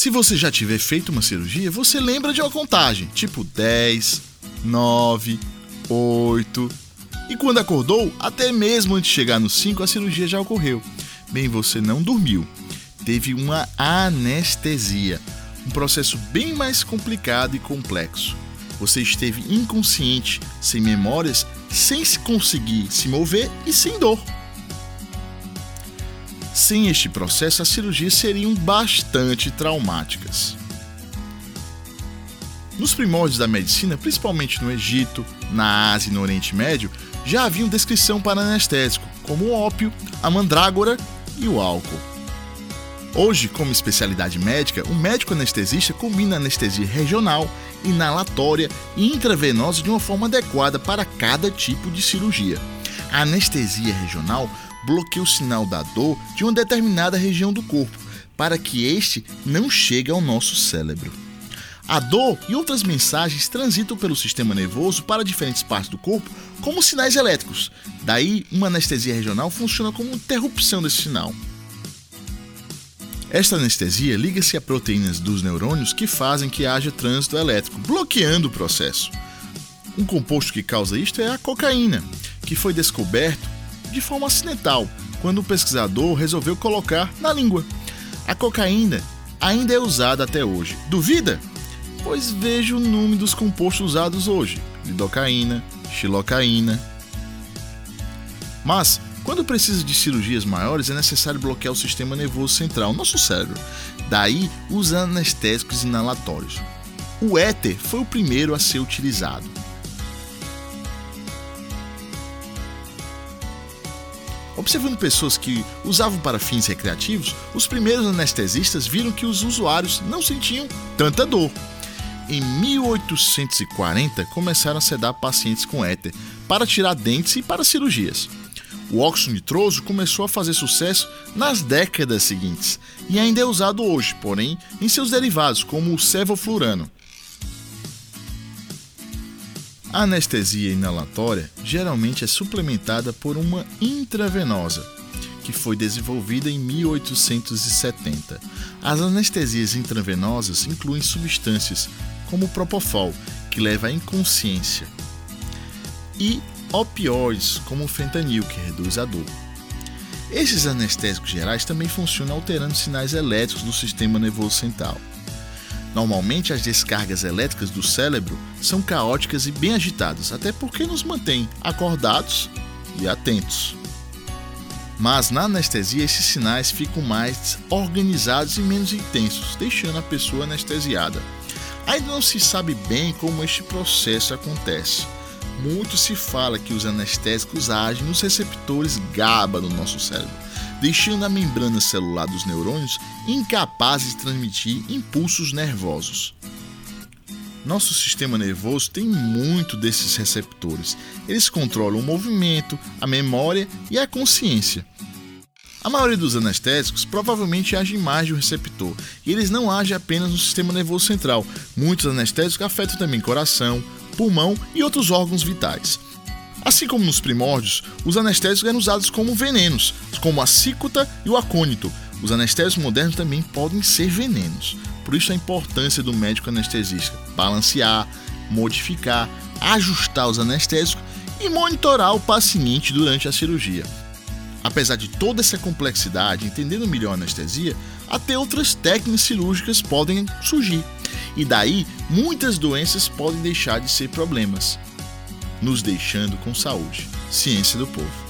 Se você já tiver feito uma cirurgia, você lembra de uma contagem, tipo 10, 9, 8. E quando acordou, até mesmo antes de chegar no 5, a cirurgia já ocorreu. Bem, você não dormiu. Teve uma anestesia, um processo bem mais complicado e complexo. Você esteve inconsciente, sem memórias, sem conseguir se mover e sem dor. Sem este processo, as cirurgias seriam bastante traumáticas. Nos primórdios da medicina, principalmente no Egito, na Ásia e no Oriente Médio, já havia descrição para anestésico, como o ópio, a mandrágora e o álcool. Hoje, como especialidade médica, o médico anestesista combina anestesia regional, inalatória e intravenosa de uma forma adequada para cada tipo de cirurgia. A anestesia regional bloqueia o sinal da dor de uma determinada região do corpo, para que este não chegue ao nosso cérebro. A dor e outras mensagens transitam pelo sistema nervoso para diferentes partes do corpo como sinais elétricos. Daí, uma anestesia regional funciona como interrupção desse sinal. Esta anestesia liga-se a proteínas dos neurônios que fazem que haja trânsito elétrico, bloqueando o processo. Um composto que causa isto é a cocaína, que foi descoberto de forma acidental, quando o pesquisador resolveu colocar na língua. A cocaína ainda é usada até hoje. Duvida? Pois veja o nome dos compostos usados hoje: lidocaína, xilocaína. Mas, quando precisa de cirurgias maiores, é necessário bloquear o sistema nervoso central, nosso cérebro. Daí, os anestésicos inalatórios. O éter foi o primeiro a ser utilizado. Observando pessoas que usavam para fins recreativos, os primeiros anestesistas viram que os usuários não sentiam tanta dor. Em 1840, começaram a sedar pacientes com éter para tirar dentes e para cirurgias. O óxido nitroso começou a fazer sucesso nas décadas seguintes e ainda é usado hoje, porém em seus derivados, como o sevoflurano. A anestesia inalatória geralmente é suplementada por uma intravenosa, que foi desenvolvida em 1870. As anestesias intravenosas incluem substâncias como o propofol, que leva à inconsciência, e opioides, como o fentanil, que reduz a dor. Esses anestésicos gerais também funcionam alterando sinais elétricos do sistema nervoso central. Normalmente, as descargas elétricas do cérebro são caóticas e bem agitadas, até porque nos mantêm acordados e atentos. Mas na anestesia, esses sinais ficam mais organizados e menos intensos, deixando a pessoa anestesiada. Ainda não se sabe bem como este processo acontece. Muito se fala que os anestésicos agem nos receptores GABA do nosso cérebro deixando a membrana celular dos neurônios incapaz de transmitir impulsos nervosos. Nosso sistema nervoso tem muito desses receptores. Eles controlam o movimento, a memória e a consciência. A maioria dos anestésicos provavelmente age mais de um receptor, e eles não agem apenas no sistema nervoso central. Muitos anestésicos afetam também coração, pulmão e outros órgãos vitais. Assim como nos primórdios, os anestésicos eram usados como venenos, como a cícuta e o acônito. Os anestésicos modernos também podem ser venenos. Por isso a importância do médico anestesista balancear, modificar, ajustar os anestésicos e monitorar o paciente durante a cirurgia. Apesar de toda essa complexidade, entendendo melhor a anestesia, até outras técnicas cirúrgicas podem surgir. E daí, muitas doenças podem deixar de ser problemas nos deixando com saúde. Ciência do Povo.